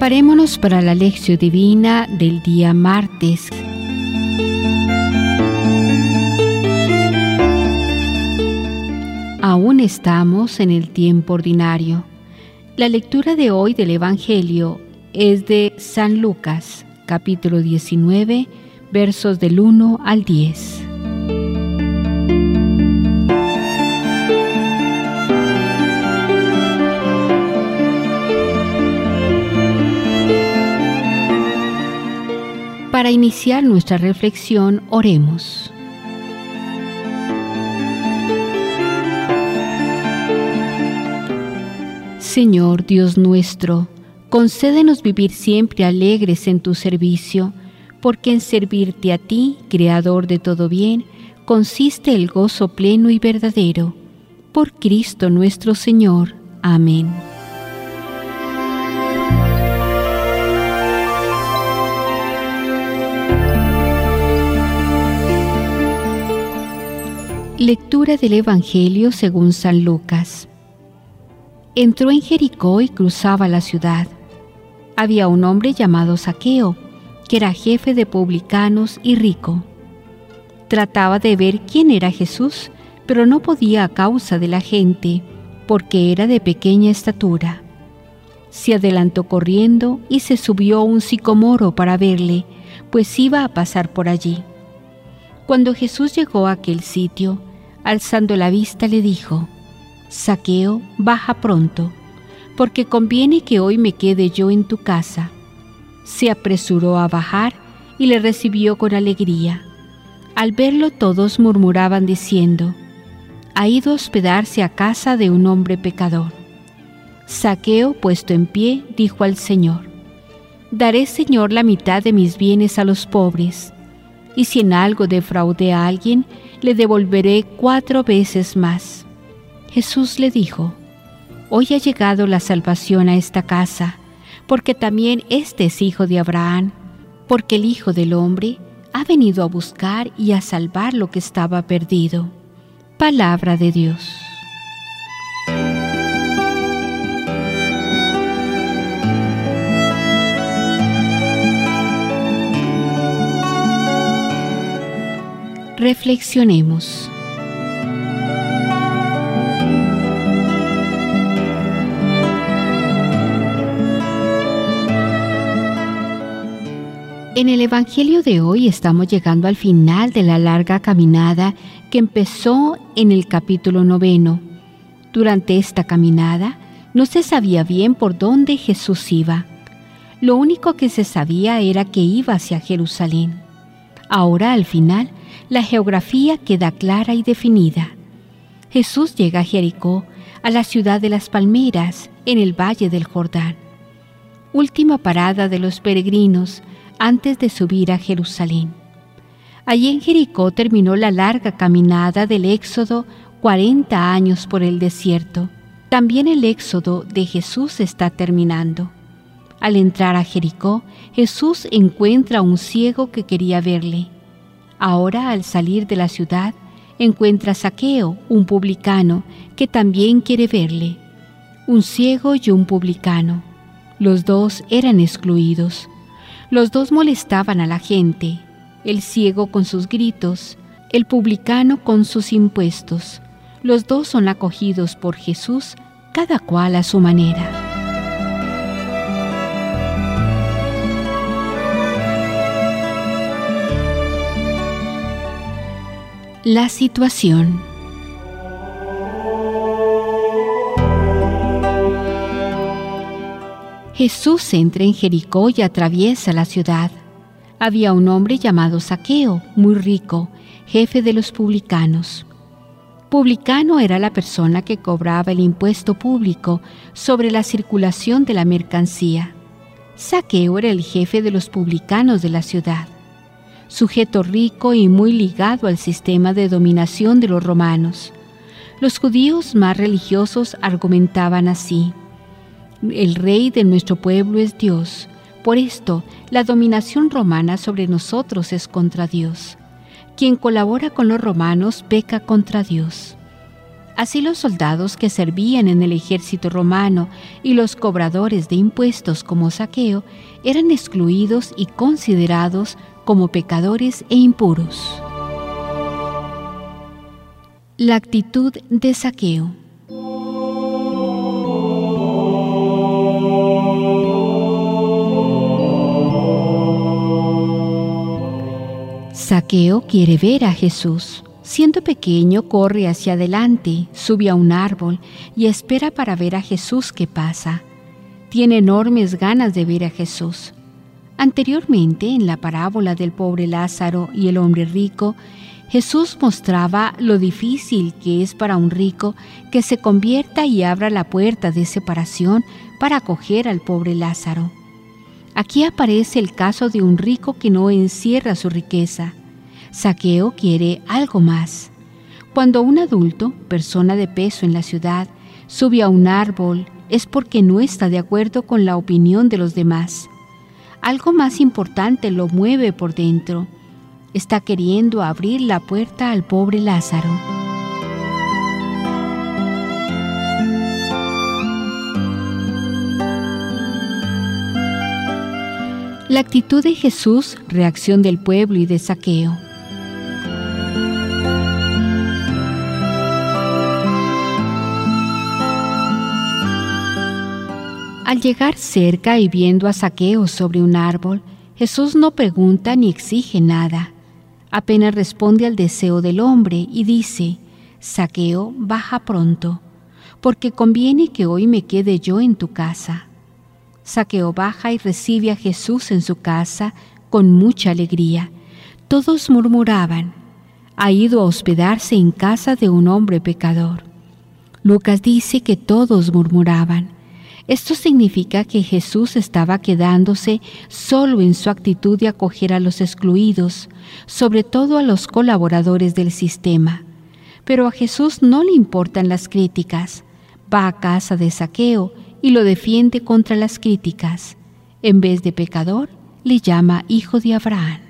Preparémonos para la lección divina del día martes. Aún estamos en el tiempo ordinario. La lectura de hoy del Evangelio es de San Lucas, capítulo 19, versos del 1 al 10. Para iniciar nuestra reflexión, oremos. Señor Dios nuestro, concédenos vivir siempre alegres en tu servicio, porque en servirte a ti, Creador de todo bien, consiste el gozo pleno y verdadero. Por Cristo nuestro Señor. Amén. Lectura del Evangelio según San Lucas. Entró en Jericó y cruzaba la ciudad. Había un hombre llamado Saqueo, que era jefe de publicanos y rico. Trataba de ver quién era Jesús, pero no podía a causa de la gente, porque era de pequeña estatura. Se adelantó corriendo y se subió a un sicomoro para verle, pues iba a pasar por allí. Cuando Jesús llegó a aquel sitio, alzando la vista le dijo, Saqueo, baja pronto, porque conviene que hoy me quede yo en tu casa. Se apresuró a bajar y le recibió con alegría. Al verlo todos murmuraban diciendo, ha ido a hospedarse a casa de un hombre pecador. Saqueo, puesto en pie, dijo al Señor, Daré, Señor, la mitad de mis bienes a los pobres, y si en algo defraude a alguien, le devolveré cuatro veces más. Jesús le dijo, Hoy ha llegado la salvación a esta casa, porque también este es hijo de Abraham, porque el Hijo del Hombre ha venido a buscar y a salvar lo que estaba perdido. Palabra de Dios. Reflexionemos. En el Evangelio de hoy estamos llegando al final de la larga caminada que empezó en el capítulo noveno. Durante esta caminada no se sabía bien por dónde Jesús iba. Lo único que se sabía era que iba hacia Jerusalén. Ahora al final la geografía queda clara y definida. Jesús llega a Jericó, a la ciudad de las palmeras, en el valle del Jordán. Última parada de los peregrinos antes de subir a Jerusalén. Allí en Jericó terminó la larga caminada del Éxodo 40 años por el desierto. También el Éxodo de Jesús está terminando. Al entrar a Jericó, Jesús encuentra a un ciego que quería verle. Ahora, al salir de la ciudad, encuentra a Saqueo, un publicano, que también quiere verle. Un ciego y un publicano. Los dos eran excluidos. Los dos molestaban a la gente, el ciego con sus gritos, el publicano con sus impuestos. Los dos son acogidos por Jesús, cada cual a su manera. La situación. Jesús entra en Jericó y atraviesa la ciudad. Había un hombre llamado Saqueo, muy rico, jefe de los publicanos. Publicano era la persona que cobraba el impuesto público sobre la circulación de la mercancía. Saqueo era el jefe de los publicanos de la ciudad sujeto rico y muy ligado al sistema de dominación de los romanos. Los judíos más religiosos argumentaban así, el rey de nuestro pueblo es Dios, por esto la dominación romana sobre nosotros es contra Dios. Quien colabora con los romanos peca contra Dios. Así los soldados que servían en el ejército romano y los cobradores de impuestos como saqueo eran excluidos y considerados como pecadores e impuros. La actitud de saqueo. Saqueo quiere ver a Jesús. Siendo pequeño, corre hacia adelante, sube a un árbol y espera para ver a Jesús que pasa. Tiene enormes ganas de ver a Jesús. Anteriormente, en la parábola del pobre Lázaro y el hombre rico, Jesús mostraba lo difícil que es para un rico que se convierta y abra la puerta de separación para acoger al pobre Lázaro. Aquí aparece el caso de un rico que no encierra su riqueza, Saqueo quiere algo más. Cuando un adulto, persona de peso en la ciudad, sube a un árbol, es porque no está de acuerdo con la opinión de los demás. Algo más importante lo mueve por dentro. Está queriendo abrir la puerta al pobre Lázaro. La actitud de Jesús, reacción del pueblo y de saqueo. Al llegar cerca y viendo a Saqueo sobre un árbol, Jesús no pregunta ni exige nada. Apenas responde al deseo del hombre y dice, Saqueo, baja pronto, porque conviene que hoy me quede yo en tu casa. Saqueo baja y recibe a Jesús en su casa con mucha alegría. Todos murmuraban, ha ido a hospedarse en casa de un hombre pecador. Lucas dice que todos murmuraban. Esto significa que Jesús estaba quedándose solo en su actitud de acoger a los excluidos, sobre todo a los colaboradores del sistema. Pero a Jesús no le importan las críticas. Va a casa de saqueo y lo defiende contra las críticas. En vez de pecador, le llama hijo de Abraham.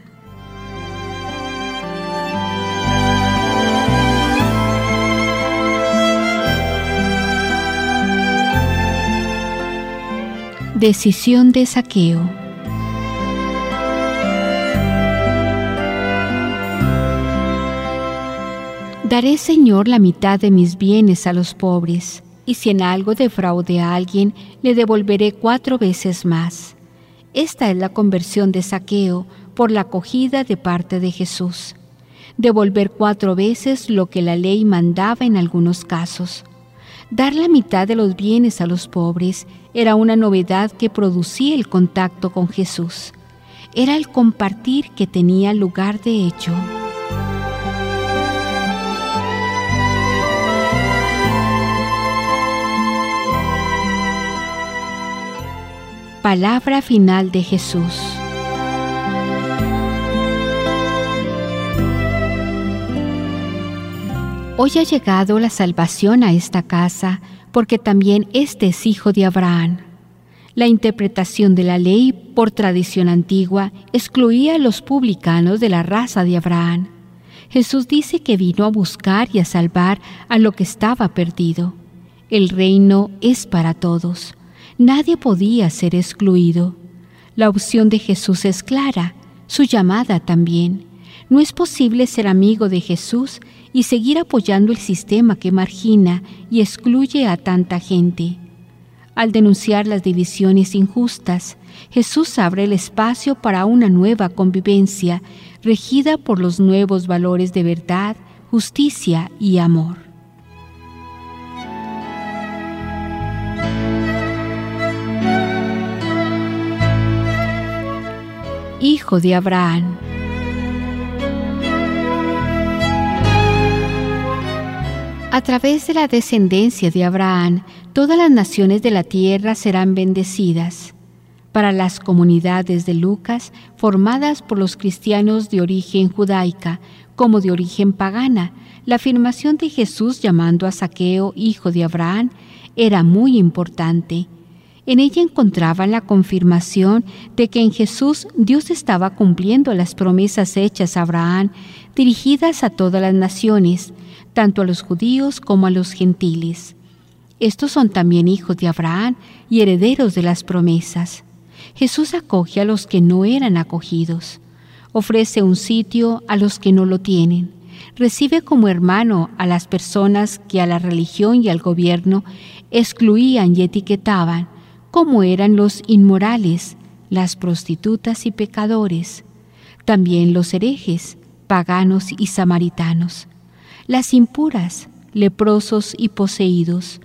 Decisión de saqueo. Daré, Señor, la mitad de mis bienes a los pobres, y si en algo defraude a alguien, le devolveré cuatro veces más. Esta es la conversión de saqueo por la acogida de parte de Jesús. Devolver cuatro veces lo que la ley mandaba en algunos casos. Dar la mitad de los bienes a los pobres era una novedad que producía el contacto con Jesús. Era el compartir que tenía lugar de hecho. Palabra final de Jesús. Hoy ha llegado la salvación a esta casa porque también este es hijo de Abraham. La interpretación de la ley por tradición antigua excluía a los publicanos de la raza de Abraham. Jesús dice que vino a buscar y a salvar a lo que estaba perdido. El reino es para todos. Nadie podía ser excluido. La opción de Jesús es clara, su llamada también. No es posible ser amigo de Jesús y seguir apoyando el sistema que margina y excluye a tanta gente. Al denunciar las divisiones injustas, Jesús abre el espacio para una nueva convivencia regida por los nuevos valores de verdad, justicia y amor. Hijo de Abraham. A través de la descendencia de Abraham, todas las naciones de la tierra serán bendecidas. Para las comunidades de Lucas, formadas por los cristianos de origen judaica como de origen pagana, la afirmación de Jesús llamando a Saqueo hijo de Abraham era muy importante. En ella encontraban la confirmación de que en Jesús Dios estaba cumpliendo las promesas hechas a Abraham dirigidas a todas las naciones, tanto a los judíos como a los gentiles. Estos son también hijos de Abraham y herederos de las promesas. Jesús acoge a los que no eran acogidos, ofrece un sitio a los que no lo tienen, recibe como hermano a las personas que a la religión y al gobierno excluían y etiquetaban, como eran los inmorales, las prostitutas y pecadores, también los herejes, paganos y samaritanos, las impuras, leprosos y poseídos,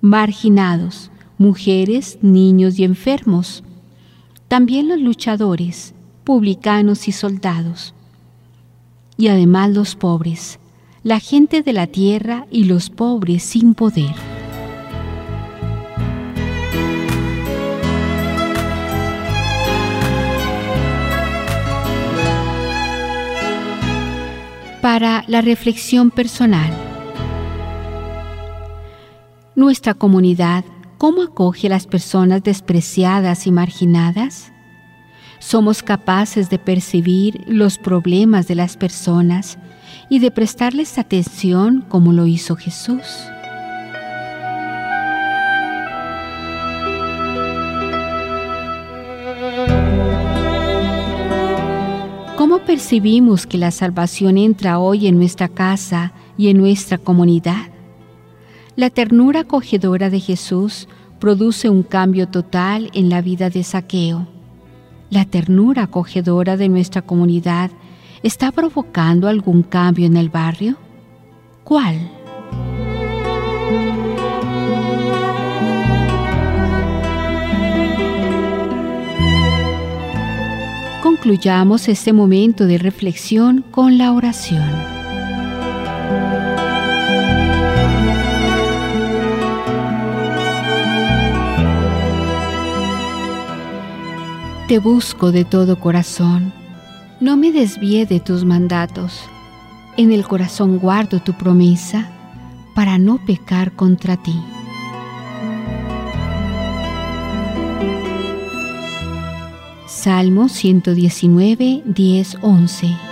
marginados, mujeres, niños y enfermos, también los luchadores, publicanos y soldados, y además los pobres, la gente de la tierra y los pobres sin poder. Para la reflexión personal. Nuestra comunidad, ¿cómo acoge a las personas despreciadas y marginadas? Somos capaces de percibir los problemas de las personas y de prestarles atención como lo hizo Jesús. Percibimos que la salvación entra hoy en nuestra casa y en nuestra comunidad? La ternura acogedora de Jesús produce un cambio total en la vida de Saqueo. La ternura acogedora de nuestra comunidad está provocando algún cambio en el barrio. ¿Cuál? Concluyamos este momento de reflexión con la oración. te busco de todo corazón. No me desvíe de tus mandatos. En el corazón guardo tu promesa para no pecar contra ti. Salmo 119, 10, 11.